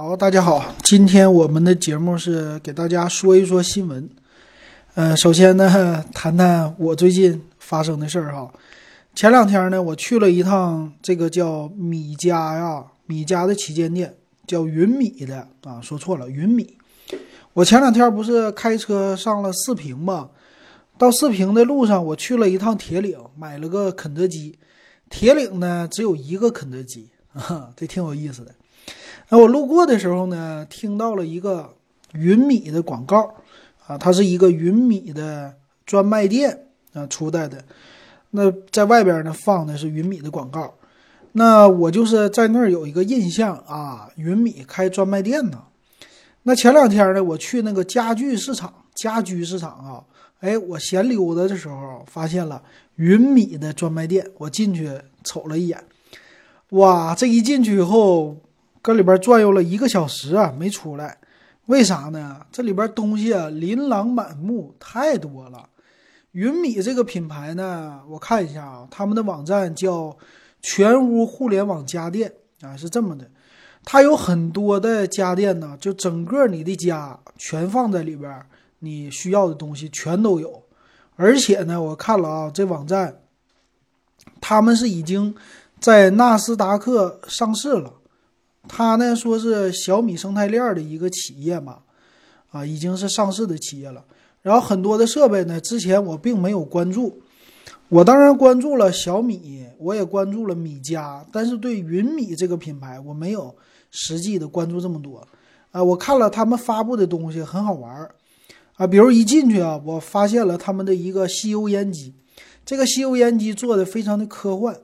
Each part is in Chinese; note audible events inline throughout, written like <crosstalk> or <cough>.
好，大家好，今天我们的节目是给大家说一说新闻。呃，首先呢，<laughs> 谈谈我最近发生的事儿哈。前两天呢，我去了一趟这个叫米家呀，米家的旗舰店，叫云米的啊，说错了，云米。我前两天不是开车上了四平吗？到四平的路上，我去了一趟铁岭，买了个肯德基。铁岭呢，只有一个肯德基，啊，这挺有意思的。那我路过的时候呢，听到了一个云米的广告，啊，它是一个云米的专卖店啊出来的。那在外边呢放的是云米的广告，那我就是在那儿有一个印象啊，云米开专卖店呢。那前两天呢，我去那个家具市场、家居市场啊，哎，我闲溜达的时候发现了云米的专卖店，我进去瞅了一眼，哇，这一进去以后。搁里边转悠了一个小时啊，没出来，为啥呢？这里边东西啊琳琅满目，太多了。云米这个品牌呢，我看一下啊，他们的网站叫全屋互联网家电啊，是这么的，它有很多的家电呢，就整个你的家全放在里边，你需要的东西全都有。而且呢，我看了啊，这网站，他们是已经在纳斯达克上市了。他呢说是小米生态链的一个企业嘛，啊，已经是上市的企业了。然后很多的设备呢，之前我并没有关注。我当然关注了小米，我也关注了米家，但是对云米这个品牌，我没有实际的关注这么多。啊，我看了他们发布的东西很好玩儿，啊，比如一进去啊，我发现了他们的一个吸油烟机，这个吸油烟机做的非常的科幻，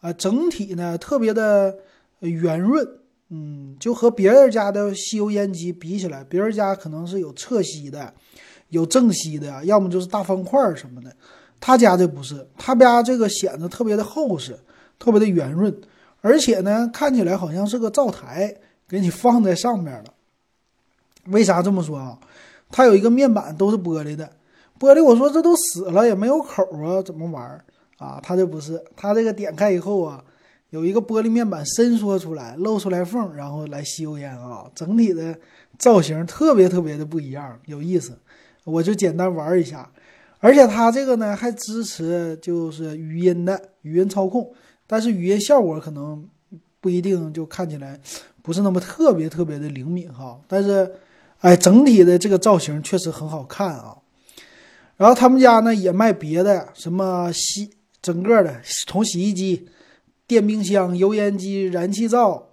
啊，整体呢特别的圆润。嗯，就和别人家的吸油烟机比起来，别人家可能是有侧吸的，有正吸的，要么就是大方块什么的。他家这不是，他家这个显得特别的厚实，特别的圆润，而且呢，看起来好像是个灶台，给你放在上面了。为啥这么说啊？它有一个面板都是玻璃的，玻璃。我说这都死了也没有口啊，怎么玩啊？它这不是，它这个点开以后啊。有一个玻璃面板伸缩出来，露出来缝，然后来吸油烟啊！整体的造型特别特别的不一样，有意思。我就简单玩一下，而且它这个呢还支持就是语音的语音操控，但是语音效果可能不一定就看起来不是那么特别特别的灵敏哈。但是哎，整体的这个造型确实很好看啊。然后他们家呢也卖别的，什么洗整个的从洗衣机。电冰箱、油烟机、燃气灶，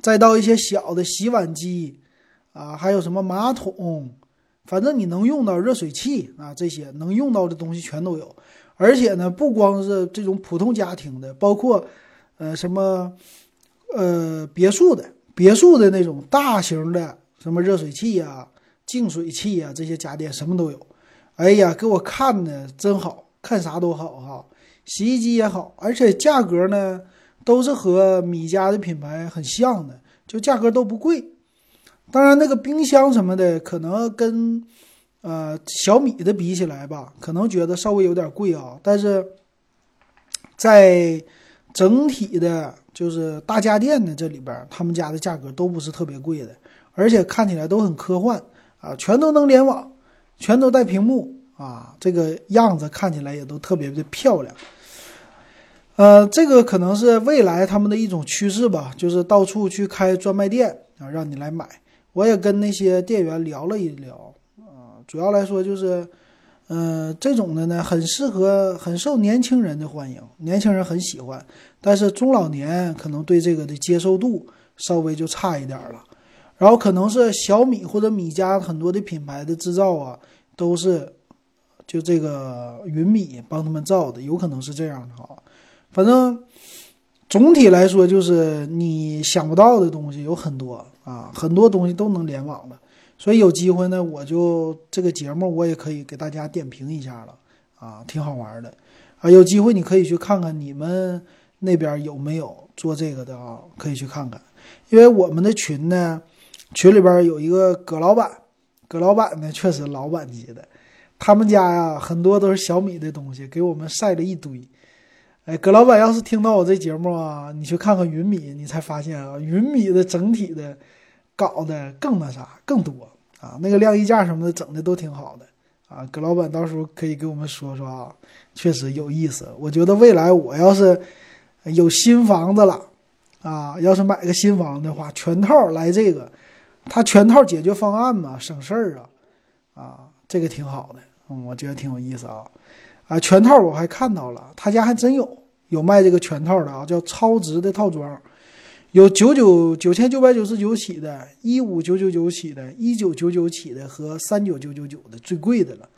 再到一些小的洗碗机，啊，还有什么马桶，反正你能用到热水器啊，这些能用到的东西全都有。而且呢，不光是这种普通家庭的，包括呃什么呃别墅的、别墅的那种大型的什么热水器呀、净水器呀，这些家电什么都有。哎呀，给我看的真好看，啥都好哈。洗衣机也好，而且价格呢都是和米家的品牌很像的，就价格都不贵。当然，那个冰箱什么的可能跟呃小米的比起来吧，可能觉得稍微有点贵啊。但是在整体的，就是大家电的这里边，他们家的价格都不是特别贵的，而且看起来都很科幻啊，全都能联网，全都带屏幕啊，这个样子看起来也都特别的漂亮。呃，这个可能是未来他们的一种趋势吧，就是到处去开专卖店啊，让你来买。我也跟那些店员聊了一聊，啊，主要来说就是，嗯，这种的呢，很适合、很受年轻人的欢迎，年轻人很喜欢。但是中老年可能对这个的接受度稍微就差一点了。然后可能是小米或者米家很多的品牌的制造啊，都是就这个云米帮他们造的，有可能是这样的哈。反正总体来说，就是你想不到的东西有很多啊，很多东西都能联网的。所以有机会呢，我就这个节目我也可以给大家点评一下了啊，挺好玩的啊。有机会你可以去看看你们那边有没有做这个的啊，可以去看看。因为我们的群呢，群里边有一个葛老板，葛老板呢确实老板级的，他们家呀很多都是小米的东西，给我们晒了一堆。哎，葛老板，要是听到我这节目啊，你去看看云米，你才发现啊，云米的整体的搞得更那啥更多啊，那个晾衣架什么的整的都挺好的啊。葛老板到时候可以给我们说说啊，确实有意思。我觉得未来我要是有新房子了啊，要是买个新房的话，全套来这个，它全套解决方案嘛，省事儿啊啊，这个挺好的，嗯，我觉得挺有意思啊啊，全套我还看到了，他家还真有有卖这个全套的啊，叫超值的套装。有九九九千九百九十九起的，一五九九九起的，一九九九起的和三九九九九的最贵的了，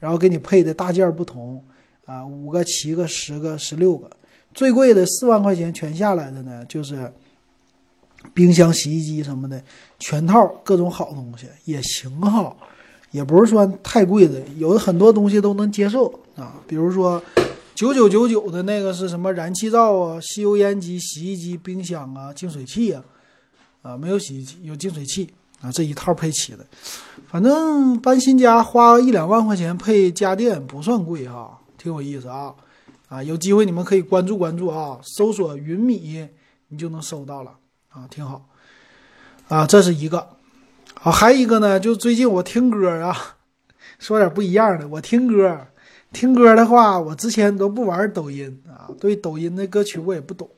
然后给你配的大件不同啊，五个、七个、十个、十六个，最贵的四万块钱全下来的呢，就是冰箱、洗衣机什么的全套，各种好东西也行哈，也不是说太贵的，有很多东西都能接受啊，比如说。九九九九的那个是什么？燃气灶啊，吸油烟机、洗衣机、冰箱啊，净水器啊，啊，没有洗衣机，有净水器啊，这一套配齐的。反正搬新家花一两万块钱配家电不算贵哈，挺有意思啊啊！有机会你们可以关注关注啊，搜索云米，你就能搜到了啊，挺好啊。这是一个，好，还一个呢，就最近我听歌啊，说点不一样的，我听歌。听歌的话，我之前都不玩抖音啊，对抖音的歌曲我也不懂。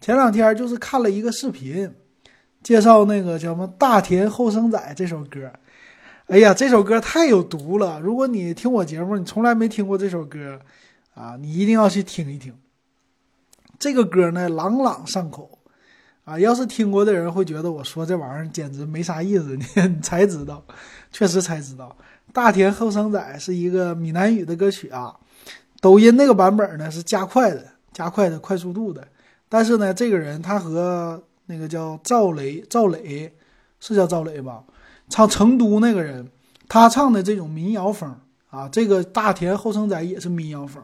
前两天就是看了一个视频，介绍那个叫什么《大田后生仔》这首歌。哎呀，这首歌太有毒了！如果你听我节目，你从来没听过这首歌啊，你一定要去听一听。这个歌呢，朗朗上口啊，要是听过的人会觉得我说这玩意儿简直没啥意思，<laughs> 你才知道，确实才知道。大田后生仔是一个闽南语的歌曲啊，抖音那个版本呢是加快的，加快的快速度的。但是呢，这个人他和那个叫赵雷，赵磊是叫赵磊吧？唱成都那个人，他唱的这种民谣风啊，这个大田后生仔也是民谣风，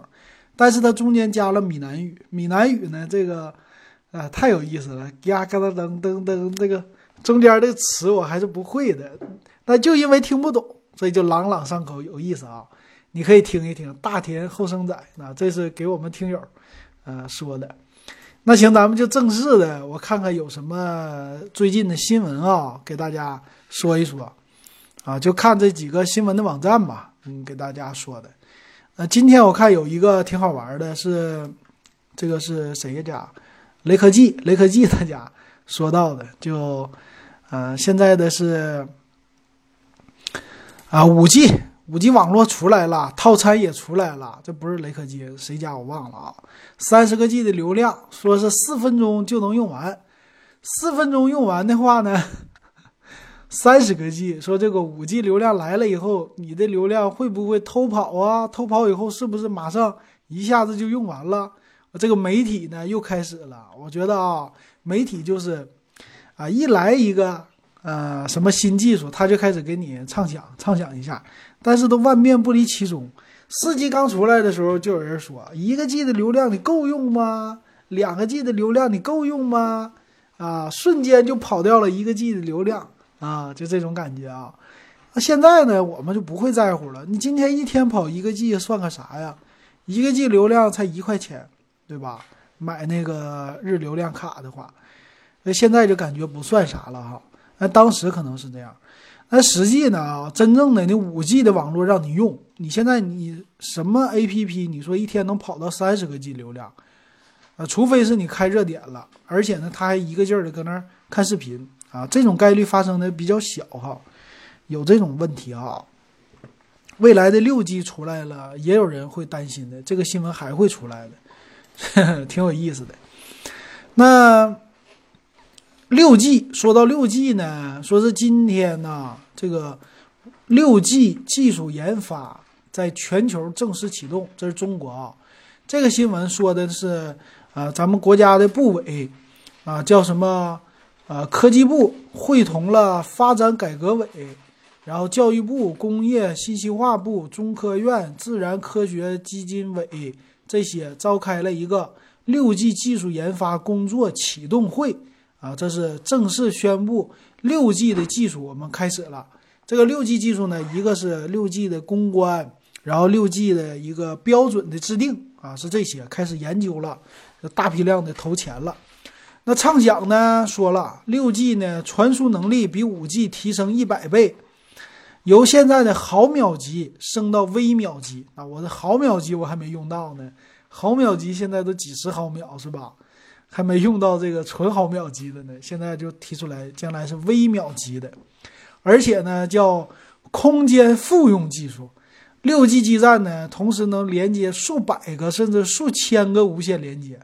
但是他中间加了闽南语。闽南语呢，这个啊太有意思了，嘎嘎噔噔噔噔，这个中间的词我还是不会的，那就因为听不懂。所以就朗朗上口，有意思啊！你可以听一听大田后生仔，那这是给我们听友，呃说的。那行，咱们就正式的，我看看有什么最近的新闻啊，给大家说一说啊，就看这几个新闻的网站吧，嗯，给大家说的。呃，今天我看有一个挺好玩的，是这个是谁家？雷科技，雷科技他家说到的，就呃现在的是。啊，五 G 五 G 网络出来了，套餐也出来了，这不是雷科技，谁家我忘了啊？三十个 G 的流量，说是四分钟就能用完，四分钟用完的话呢，三十个 G，说这个五 G 流量来了以后，你的流量会不会偷跑啊？偷跑以后是不是马上一下子就用完了？这个媒体呢又开始了，我觉得啊，媒体就是啊，一来一个。呃，什么新技术，他就开始给你畅想，畅想一下，但是都万变不离其宗。四 G 刚出来的时候，就有人说，一个 G 的流量你够用吗？两个 G 的流量你够用吗？啊，瞬间就跑掉了一个 G 的流量啊，就这种感觉啊。那现在呢，我们就不会在乎了。你今天一天跑一个 G 算个啥呀？一个 G 流量才一块钱，对吧？买那个日流量卡的话，那现在就感觉不算啥了哈。那当时可能是这样，那实际呢啊，真正的那五 G 的网络让你用，你现在你什么 APP，你说一天能跑到三十个 G 流量，啊，除非是你开热点了，而且呢，他还一个劲儿的搁那儿看视频啊，这种概率发生的比较小哈，有这种问题哈。未来的六 G 出来了，也有人会担心的，这个新闻还会出来的，挺有意思的。那。六 G 说到六 G 呢，说是今天呢，这个六 G 技术研发在全球正式启动，这是中国啊。这个新闻说的是，呃，咱们国家的部委啊，叫什么？呃，科技部会同了发展改革委，然后教育部、工业信息化部、中科院、自然科学基金委这些，召开了一个六 G 技术研发工作启动会。啊，这是正式宣布六 G 的技术，我们开始了。这个六 G 技术呢，一个是六 G 的攻关，然后六 G 的一个标准的制定啊，是这些开始研究了，大批量的投钱了。那畅想呢说了，六 G 呢传输能力比五 G 提升一百倍，由现在的毫秒级升到微秒级啊！我的毫秒级我还没用到呢，毫秒级现在都几十毫秒是吧？还没用到这个纯毫秒级的呢，现在就提出来，将来是微秒级的，而且呢叫空间复用技术，六 G 基站呢同时能连接数百个甚至数千个无线连接。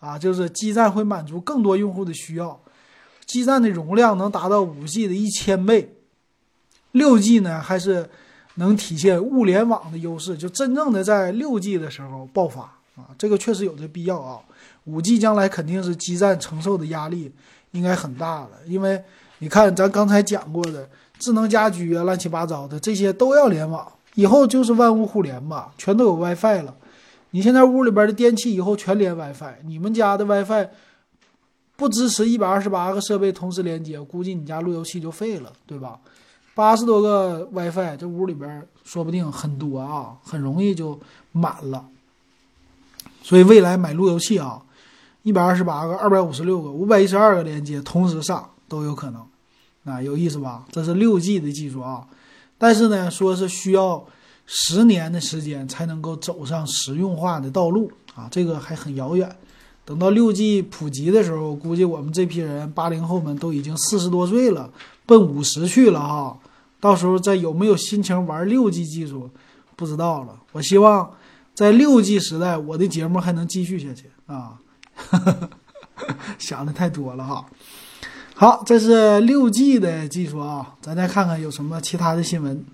啊，就是基站会满足更多用户的需要，基站的容量能达到五 G 的一千倍，六 G 呢还是能体现物联网的优势，就真正的在六 G 的时候爆发啊，这个确实有这必要啊。五 G 将来肯定是基站承受的压力应该很大了，因为你看咱刚才讲过的智能家居啊，乱七八糟的这些都要联网，以后就是万物互联吧，全都有 WiFi 了。你现在屋里边的电器以后全连 WiFi，你们家的 WiFi 不支持一百二十八个设备同时连接，估计你家路由器就废了，对吧？八十多个 WiFi，这屋里边说不定很多啊，很容易就满了。所以未来买路由器啊，一百二十八个、二百五十六个、五百一十二个连接同时上都有可能，啊，有意思吧？这是六 G 的技术啊，但是呢，说是需要。十年的时间才能够走上实用化的道路啊，这个还很遥远。等到六 G 普及的时候，估计我们这批人八零后们都已经四十多岁了，奔五十去了哈。到时候再有没有心情玩六 G 技术，不知道了。我希望在六 G 时代，我的节目还能继续下去啊。<laughs> 想的太多了哈。好，这是六 G 的技术啊，咱再看看有什么其他的新闻。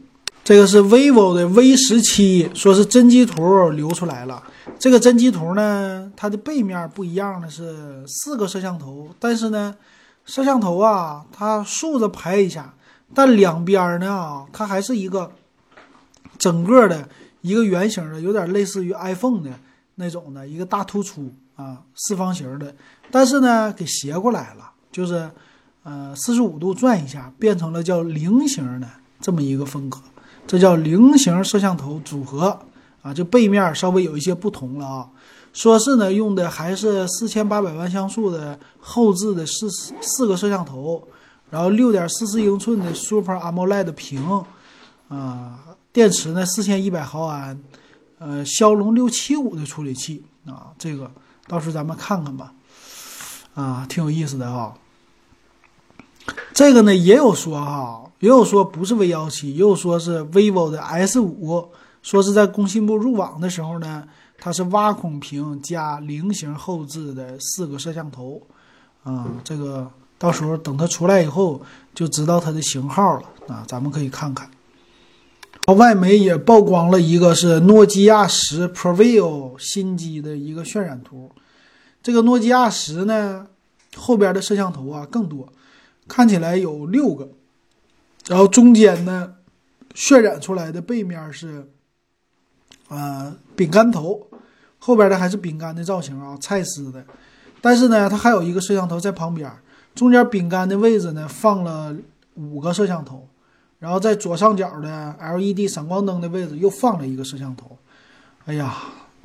这个是 vivo 的 V 十七，说是真机图流出来了。这个真机图呢，它的背面不一样的是四个摄像头，但是呢，摄像头啊，它竖着排一下，但两边呢，它还是一个整个的一个圆形的，有点类似于 iPhone 的那种的一个大突出啊，四方形的，但是呢，给斜过来了，就是呃四十五度转一下，变成了叫菱形的这么一个风格。这叫菱形摄像头组合啊，就背面稍微有一些不同了啊。说是呢，用的还是四千八百万像素的后置的四四个摄像头，然后六点四四英寸的 Super AMOLED 屏啊，电池呢四千一百毫安，呃，骁龙六七五的处理器啊，这个到时候咱们看看吧，啊，挺有意思的哈。这个呢也有说哈，也有说不是 V 幺七，也有说是 vivo 的 S 五，说是在工信部入网的时候呢，它是挖孔屏加菱形后置的四个摄像头，啊，这个到时候等它出来以后就知道它的型号了啊，咱们可以看看。外媒也曝光了一个是诺基亚十 Preview 新机的一个渲染图，这个诺基亚十呢后边的摄像头啊更多。看起来有六个，然后中间呢，渲染出来的背面是，呃，饼干头，后边的还是饼干的造型啊，菜丝的。但是呢，它还有一个摄像头在旁边，中间饼干的位置呢放了五个摄像头，然后在左上角的 LED 闪光灯的位置又放了一个摄像头。哎呀，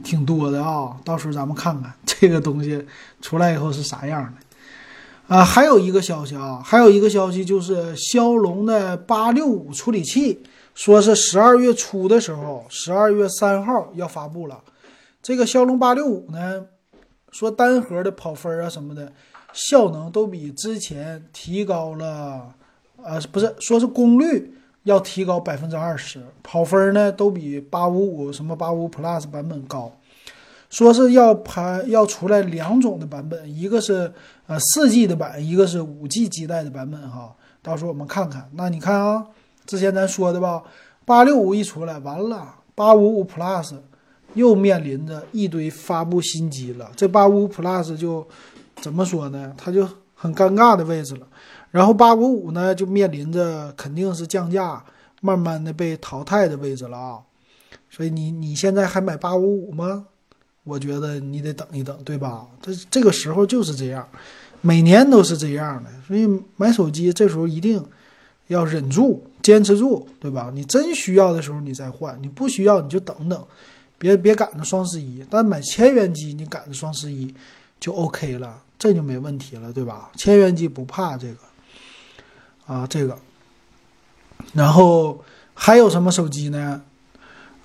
挺多的啊！到时候咱们看看 <laughs> 这个东西出来以后是啥样的。啊，还有一个消息啊，还有一个消息就是骁龙的八六五处理器，说是十二月初的时候，十二月三号要发布了。这个骁龙八六五呢，说单核的跑分啊什么的，效能都比之前提高了，呃，不是，说是功率要提高百分之二十，跑分呢都比八五五什么八五 Plus 版本高。说是要排要出来两种的版本，一个是呃四 G 的版，一个是五 G 基带的版本哈。到时候我们看看。那你看啊，之前咱说的吧，八六五一出来完了，八五五 Plus 又面临着一堆发布新机了。这八五五 Plus 就怎么说呢？它就很尴尬的位置了。然后八五五呢，就面临着肯定是降价，慢慢的被淘汰的位置了啊。所以你你现在还买八五五吗？我觉得你得等一等，对吧？这这个时候就是这样，每年都是这样的。所以买手机这时候一定要忍住，坚持住，对吧？你真需要的时候你再换，你不需要你就等等，别别赶着双十一。但买千元机你赶着双十一，就 OK 了，这就没问题了，对吧？千元机不怕这个啊，这个。然后还有什么手机呢？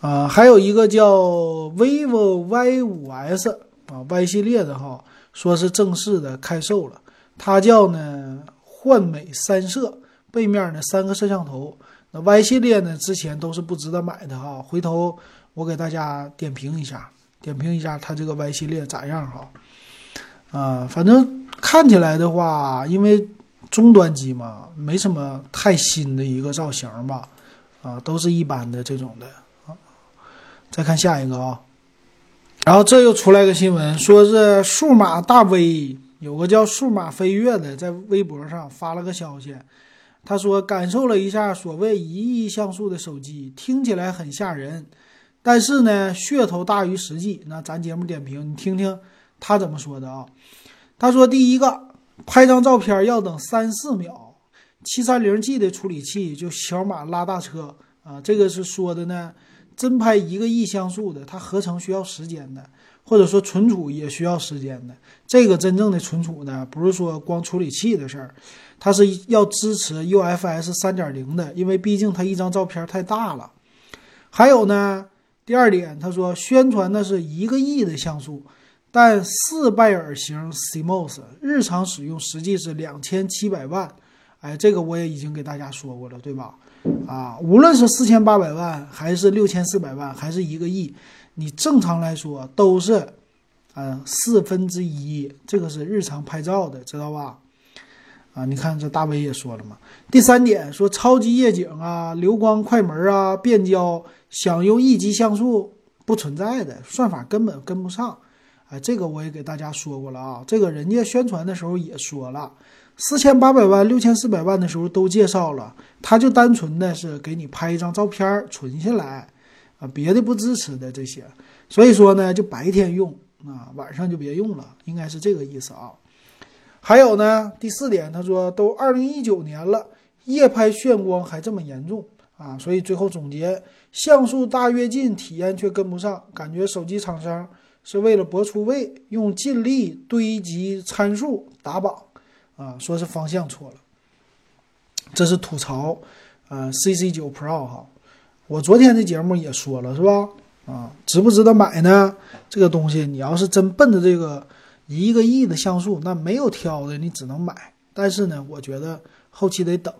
啊，还有一个叫 vivo Y5S 啊，Y 系列的哈，说是正式的开售了。它叫呢幻美三摄，背面呢三个摄像头。那 Y 系列呢之前都是不值得买的哈，回头我给大家点评一下，点评一下它这个 Y 系列咋样哈。啊，反正看起来的话，因为中端机嘛，没什么太新的一个造型吧，啊，都是一般的这种的啊。再看下一个啊，然后这又出来个新闻，说是数码大 V 有个叫数码飞跃的，在微博上发了个消息，他说感受了一下所谓一亿像素的手机，听起来很吓人，但是呢，噱头大于实际。那咱节目点评，你听听他怎么说的啊？他说第一个，拍张照片要等三四秒，七三零 G 的处理器就小马拉大车啊，这个是说的呢。真拍一个亿像素的，它合成需要时间的，或者说存储也需要时间的。这个真正的存储呢，不是说光处理器的事儿，它是要支持 UFS 三点零的，因为毕竟它一张照片太大了。还有呢，第二点，他说宣传的是一个亿的像素，但四拜耳型 CMOS 日常使用实际是两千七百万。哎，这个我也已经给大家说过了，对吧？啊，无论是四千八百万，还是六千四百万，还是一个亿，你正常来说都是，嗯，四分之一。这个是日常拍照的，知道吧？啊，你看这大 V 也说了嘛。第三点说超级夜景啊、流光快门啊、变焦，想用一级像素不存在的，算法根本跟不上。哎，这个我也给大家说过了啊，这个人家宣传的时候也说了。四千八百万、六千四百万的时候都介绍了，他就单纯的是给你拍一张照片存下来，啊，别的不支持的这些，所以说呢，就白天用啊，晚上就别用了，应该是这个意思啊。还有呢，第四点，他说都二零一九年了，夜拍眩光还这么严重啊，所以最后总结，像素大跃进，体验却跟不上，感觉手机厂商是为了博出位，用尽力堆积参数打榜。啊，说是方向错了，这是吐槽，呃，CC 九 Pro 哈，我昨天的节目也说了是吧？啊，值不值得买呢？这个东西你要是真奔着这个一个亿的像素，那没有挑的，你只能买。但是呢，我觉得后期得等。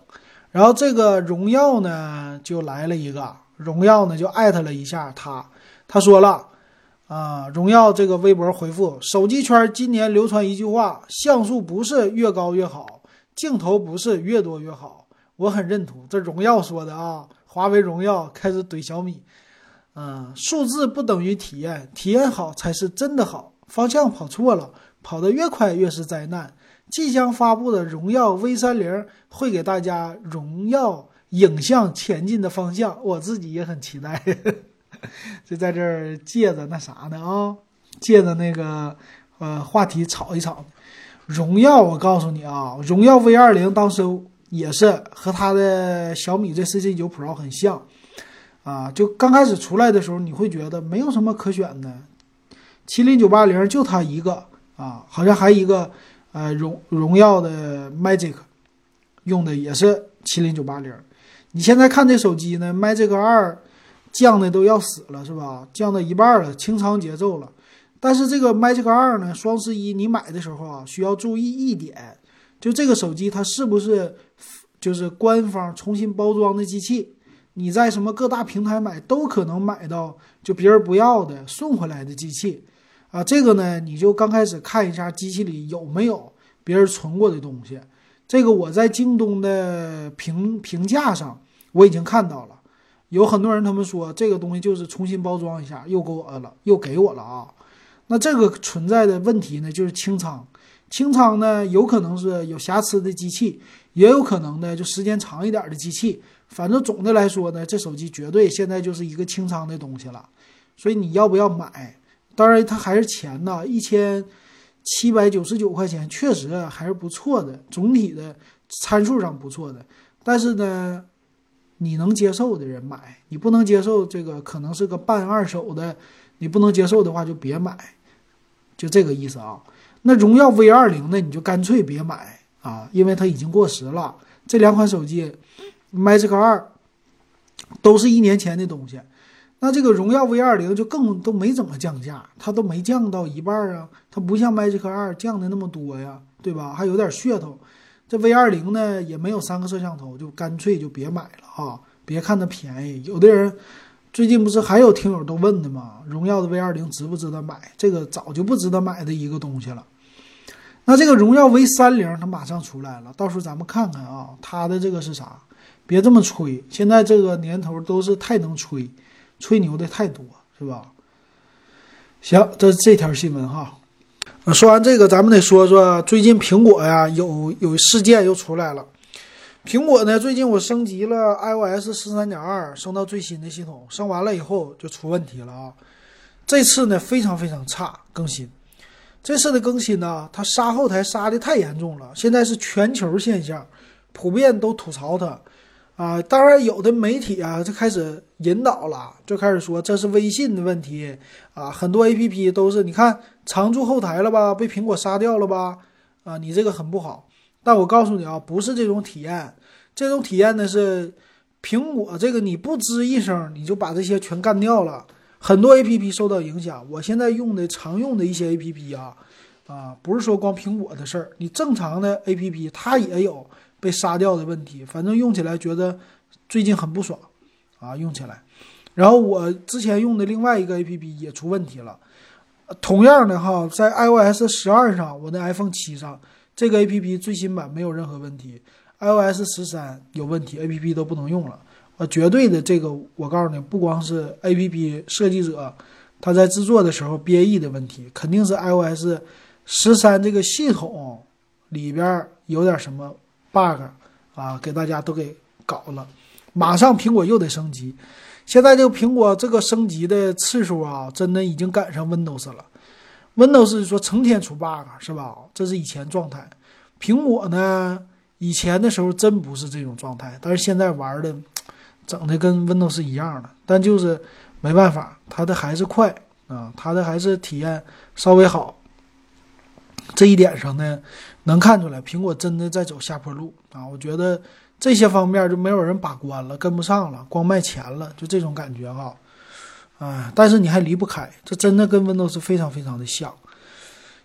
然后这个荣耀呢，就来了一个荣耀呢，就艾特了一下他，他说了。啊，荣耀这个微博回复，手机圈今年流传一句话：像素不是越高越好，镜头不是越多越好。我很认同，这荣耀说的啊。华为、荣耀开始怼小米，嗯，数字不等于体验，体验好才是真的好。方向跑错了，跑得越快越是灾难。即将发布的荣耀 V 三零会给大家荣耀影像前进的方向，我自己也很期待。就在这儿借着那啥呢啊，借着那个呃话题炒一炒。荣耀，我告诉你啊，荣耀 V 二零当时也是和它的小米这 CC 九 Pro 很像啊。就刚开始出来的时候，你会觉得没有什么可选的，麒麟九八零就它一个啊，好像还一个呃荣荣耀的 Magic 用的也是麒麟九八零。你现在看这手机呢，Magic 二。降的都要死了，是吧？降到一半了，清仓节奏了。但是这个 Magic 二呢，双十一你买的时候啊，需要注意一点，就这个手机它是不是就是官方重新包装的机器？你在什么各大平台买都可能买到就别人不要的送回来的机器啊。这个呢，你就刚开始看一下机器里有没有别人存过的东西。这个我在京东的评评价上我已经看到了。有很多人，他们说这个东西就是重新包装一下，又给我了，又给我了啊。那这个存在的问题呢，就是清仓。清仓呢，有可能是有瑕疵的机器，也有可能呢就时间长一点的机器。反正总的来说呢，这手机绝对现在就是一个清仓的东西了。所以你要不要买？当然，它还是钱呢，一千七百九十九块钱，确实还是不错的，总体的参数上不错的。但是呢。你能接受的人买，你不能接受这个可能是个半二手的，你不能接受的话就别买，就这个意思啊。那荣耀 V 二零呢，你就干脆别买啊，因为它已经过时了。这两款手机，Magic 二都是一年前的东西。那这个荣耀 V 二零就更都没怎么降价，它都没降到一半啊，它不像 Magic 二降的那么多呀，对吧？还有点噱头。这 V 二零呢也没有三个摄像头，就干脆就别买了哈，别看它便宜。有的人最近不是还有听友都问的吗？荣耀的 V 二零值不值得买？这个早就不值得买的一个东西了。那这个荣耀 V 三零它马上出来了，到时候咱们看看啊，它的这个是啥？别这么吹，现在这个年头都是太能吹，吹牛的太多，是吧？行，这这条新闻哈。说完这个，咱们得说说最近苹果呀有有事件又出来了。苹果呢，最近我升级了 iOS 十三点二，升到最新的系统，升完了以后就出问题了啊。这次呢非常非常差更新。这次的更新呢，它杀后台杀的太严重了，现在是全球现象，普遍都吐槽它，啊，当然有的媒体啊就开始引导了，就开始说这是微信的问题啊，很多 A P P 都是你看常驻后台了吧，被苹果杀掉了吧，啊，你这个很不好。但我告诉你啊，不是这种体验，这种体验呢是苹果这个你不吱一声，你就把这些全干掉了。很多 A P P 受到影响，我现在用的常用的一些 A P P 啊，啊，不是说光苹果的事儿，你正常的 A P P 它也有被杀掉的问题，反正用起来觉得最近很不爽啊，用起来。然后我之前用的另外一个 A P P 也出问题了，同样的哈，在 I O S 十二上，我的 iPhone 七上这个 A P P 最新版没有任何问题，I O S 十三有问题，A P P 都不能用了。呃，绝对的，这个我告诉你，不光是 A P P 设计者他在制作的时候编译的问题，肯定是 I O S 十三这个系统里边有点什么 bug 啊，给大家都给搞了。马上苹果又得升级，现在这个苹果这个升级的次数啊，真的已经赶上 Windows 了。Windows 说成天出 bug 是吧？这是以前状态。苹果呢，以前的时候真不是这种状态，但是现在玩的。整的跟 Windows 一样了，但就是没办法，它的还是快啊，它的还是体验稍微好。这一点上呢，能看出来苹果真的在走下坡路啊。我觉得这些方面就没有人把关了，跟不上了，光卖钱了，就这种感觉哈。哎，但是你还离不开，这真的跟 Windows 非常非常的像。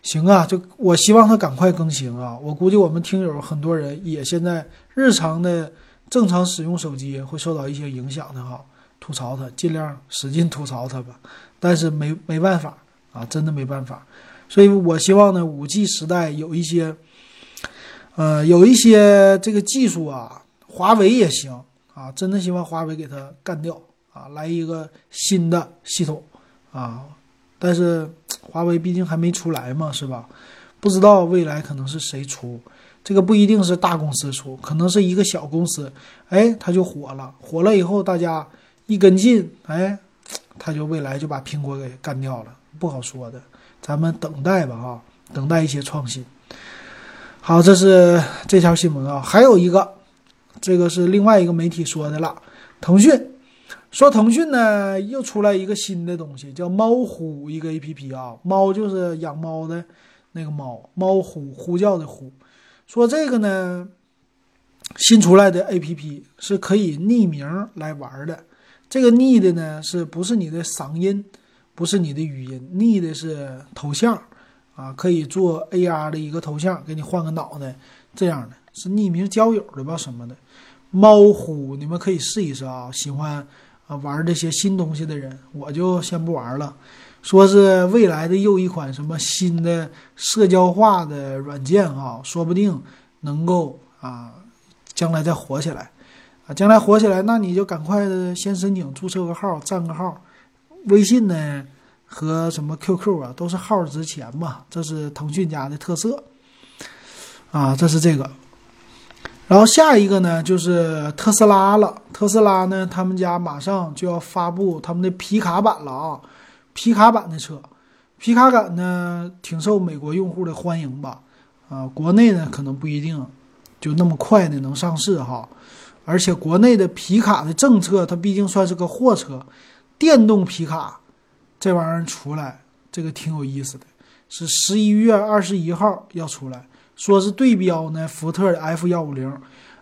行啊，就我希望它赶快更新啊。我估计我们听友很多人也现在日常的。正常使用手机会受到一些影响的哈，吐槽它，尽量使劲吐槽它吧。但是没没办法啊，真的没办法。所以我希望呢，五 G 时代有一些，呃，有一些这个技术啊，华为也行啊，真的希望华为给它干掉啊，来一个新的系统啊。但是华为毕竟还没出来嘛，是吧？不知道未来可能是谁出。这个不一定是大公司出，可能是一个小公司，哎，它就火了。火了以后，大家一跟进，哎，它就未来就把苹果给干掉了，不好说的。咱们等待吧，哈，等待一些创新。好，这是这条新闻啊。还有一个，这个是另外一个媒体说的了。腾讯说，腾讯呢又出来一个新的东西，叫猫呼一个 A P P 啊。猫就是养猫的那个猫，猫呼呼叫的呼。说这个呢，新出来的 A P P 是可以匿名来玩的。这个匿的呢，是不是你的嗓音，不是你的语音，逆的是头像啊，可以做 A R 的一个头像，给你换个脑袋，这样的是匿名交友的吧什么的。猫虎，你们可以试一试啊，喜欢啊玩这些新东西的人，我就先不玩了。说是未来的又一款什么新的社交化的软件啊，说不定能够啊，将来再火起来啊，将来火起来，那你就赶快的先申请注册个号，占个号。微信呢和什么 QQ 啊，都是号值钱嘛，这是腾讯家的特色啊，这是这个。然后下一个呢就是特斯拉了，特斯拉呢他们家马上就要发布他们的皮卡版了啊。皮卡版的车，皮卡版呢挺受美国用户的欢迎吧？啊，国内呢可能不一定就那么快的能上市哈。而且国内的皮卡的政策，它毕竟算是个货车，电动皮卡这玩意儿出来，这个挺有意思的。是十一月二十一号要出来，说是对标呢福特的 F 幺五零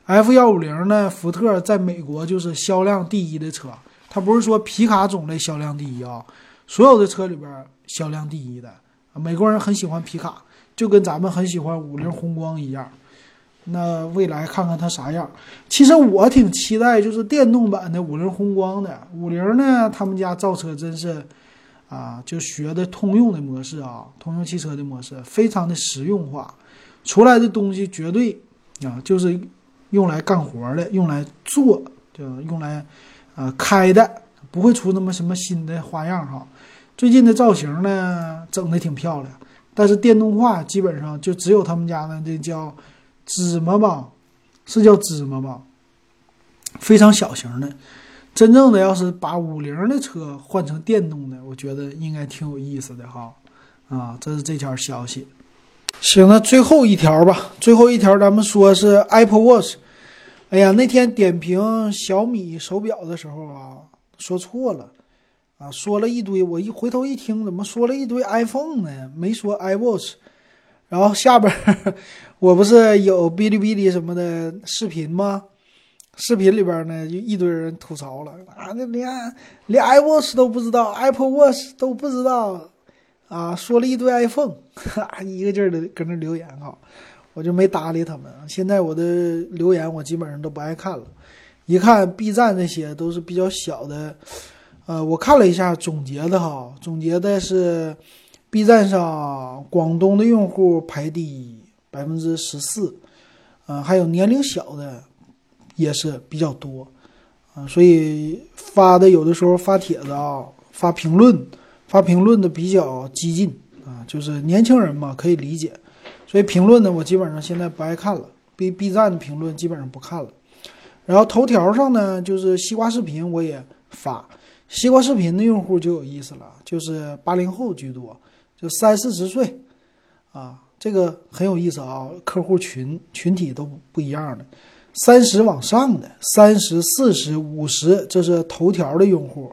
，F 幺五零呢福特在美国就是销量第一的车，它不是说皮卡种类销量第一啊，所有的车里边销量第一的，美国人很喜欢皮卡，就跟咱们很喜欢五菱宏光一样。那未来看看它啥样？其实我挺期待，就是电动版的五菱宏光的。五菱呢，他们家造车真是，啊，就学的通用的模式啊，通用汽车的模式，非常的实用化，出来的东西绝对啊，就是用来干活的，用来做，就用来啊开的，不会出那么什么新的花样哈。最近的造型呢，整的挺漂亮，但是电动化基本上就只有他们家的这叫。芝麻吧，是叫芝麻吧？非常小型的，真正的要是把五菱的车换成电动的，我觉得应该挺有意思的哈。啊，这是这条消息。行了，最后一条吧，最后一条咱们说是 Apple Watch。哎呀，那天点评小米手表的时候啊，说错了啊，说了一堆，我一回头一听，怎么说了一堆 iPhone 呢？没说 iWatch。然后下边 <laughs> 我不是有哔哩哔哩什么的视频吗？视频里边呢就一堆人吐槽了啊，那连连 iWatch 都不知道，Apple Watch 都不知道啊，说了一堆 iPhone，一个劲儿的搁那留言哈，我就没搭理他们。现在我的留言我基本上都不爱看了，一看 B 站那些都是比较小的，呃，我看了一下总结的哈，总结的是。B 站上广东的用户排第一百分之十四，嗯，还有年龄小的也是比较多，啊，所以发的有的时候发帖子啊，发评论，发评论的比较激进啊，就是年轻人嘛，可以理解，所以评论呢，我基本上现在不爱看了，B B 站的评论基本上不看了，然后头条上呢，就是西瓜视频我也发，西瓜视频的用户就有意思了，就是八零后居多。就三四十岁，啊，这个很有意思啊，客户群群体都不一样的，三十往上的，三十四十五十，这是头条的用户，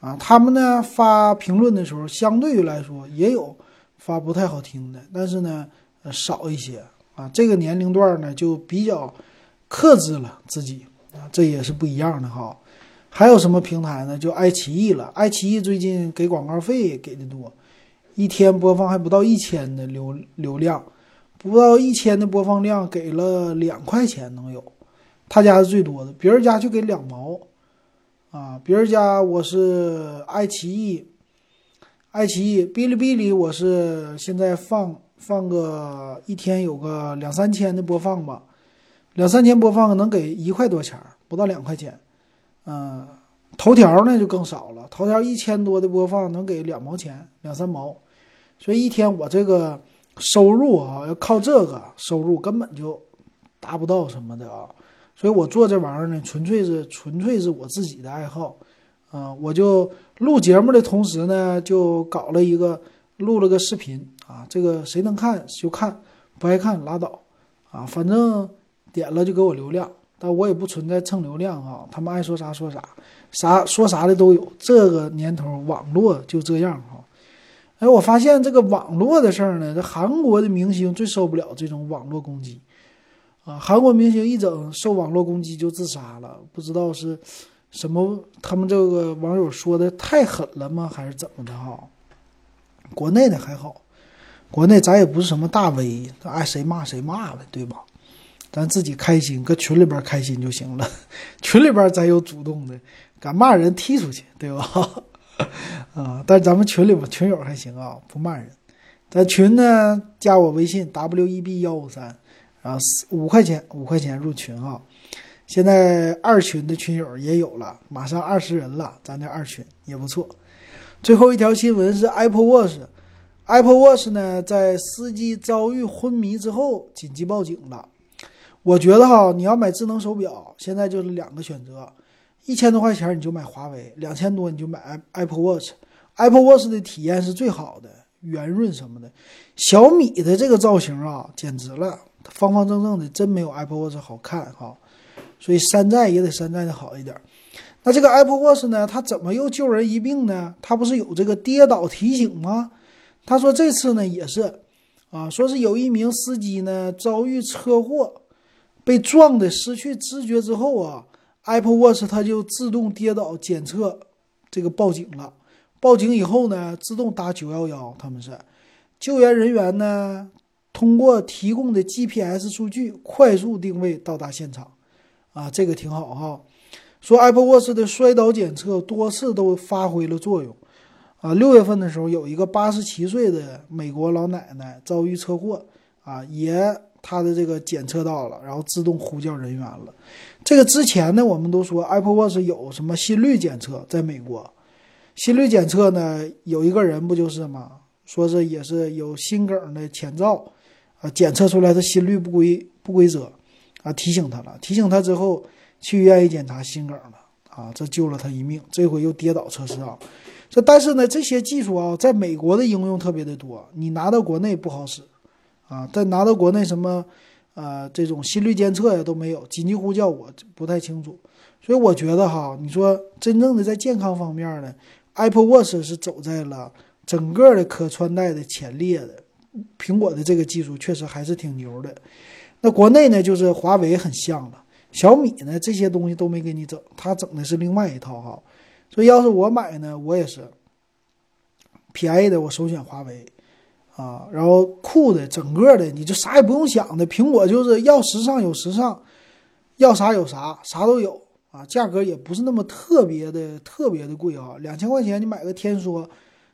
啊，他们呢发评论的时候，相对于来说也有发不太好听的，但是呢，少一些啊，这个年龄段呢就比较克制了自己啊，这也是不一样的哈。还有什么平台呢？就爱奇艺了，爱奇艺最近给广告费给的多。一天播放还不到一千的流流量，不到一千的播放量给了两块钱能有，他家是最多的，别人家就给两毛，啊，别人家我是爱奇艺，爱奇艺哔哩哔哩我是现在放放个一天有个两三千的播放吧，两三千播放能给一块多钱，不到两块钱，嗯。头条呢就更少了，头条一千多的播放能给两毛钱，两三毛，所以一天我这个收入啊，要靠这个收入根本就达不到什么的啊，所以我做这玩意儿呢，纯粹是纯粹是我自己的爱好，啊，我就录节目的同时呢，就搞了一个录了个视频啊，这个谁能看就看，不爱看拉倒，啊，反正点了就给我流量。但我也不存在蹭流量啊，他们爱说啥说啥，啥说啥的都有。这个年头网络就这样哈。哎，我发现这个网络的事儿呢，这韩国的明星最受不了这种网络攻击啊。韩国明星一整受网络攻击就自杀了，不知道是什么，他们这个网友说的太狠了吗，还是怎么的哈？国内的还好，国内咱也不是什么大 V，爱谁骂谁骂呗，对吧？咱自己开心，搁群里边开心就行了。<laughs> 群里边咱有主动的，敢骂人踢出去，对吧？啊，但咱们群里边群友还行啊，不骂人。咱群呢，加我微信 w e b 幺五三，然后五块钱，五块钱入群啊。现在二群的群友也有了，马上二十人了，咱这二群也不错。最后一条新闻是 Apple Watch，Apple Watch 呢，在司机遭遇昏迷之后紧急报警了。我觉得哈，你要买智能手表，现在就是两个选择，一千多块钱你就买华为，两千多你就买 Apple Watch。Apple Watch 的体验是最好的，圆润什么的。小米的这个造型啊，简直了，方方正正的，真没有 Apple Watch 好看哈。所以山寨也得山寨的好一点。那这个 Apple Watch 呢，它怎么又救人一命呢？它不是有这个跌倒提醒吗？他说这次呢也是，啊，说是有一名司机呢遭遇车祸，被撞的失去知觉之后啊，Apple Watch 它就自动跌倒检测这个报警了。报警以后呢，自动打九幺幺，他们是救援人员呢，通过提供的 GPS 数据快速定位到达现场，啊，这个挺好哈。说 Apple Watch 的摔倒检测多次都发挥了作用，啊，六月份的时候有一个八十七岁的美国老奶奶遭遇车祸，啊，也她的这个检测到了，然后自动呼叫人员了。这个之前呢，我们都说 Apple Watch 有什么心率检测，在美国。心率检测呢，有一个人不就是吗？说是也是有心梗的前兆，啊，检测出来的心率不规不规则，啊，提醒他了，提醒他之后去医院一检查心梗了，啊，这救了他一命。这回又跌倒测试啊，这但是呢，这些技术啊，在美国的应用特别的多，你拿到国内不好使，啊，但拿到国内什么，呃，这种心率监测呀都没有，紧急呼叫我不太清楚，所以我觉得哈，你说真正的在健康方面呢？Apple Watch 是走在了整个的可穿戴的前列的，苹果的这个技术确实还是挺牛的。那国内呢，就是华为很像了，小米呢这些东西都没给你整，它整的是另外一套哈。所以要是我买呢，我也是便宜的，我首选华为啊。然后酷的，整个的你就啥也不用想的，苹果就是要时尚有时尚，要啥有啥，啥都有。啊，价格也不是那么特别的特别的贵啊，两千块钱你买个天梭，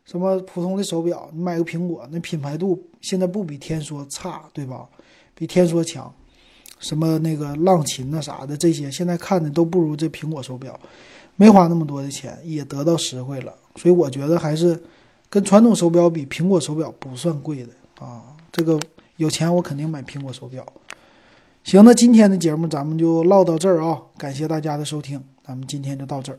什么普通的手表，你买个苹果，那品牌度现在不比天梭差，对吧？比天梭强，什么那个浪琴那啥的这些，现在看的都不如这苹果手表，没花那么多的钱也得到实惠了，所以我觉得还是跟传统手表比，苹果手表不算贵的啊。这个有钱我肯定买苹果手表。行，那今天的节目咱们就唠到这儿啊！感谢大家的收听，咱们今天就到这儿。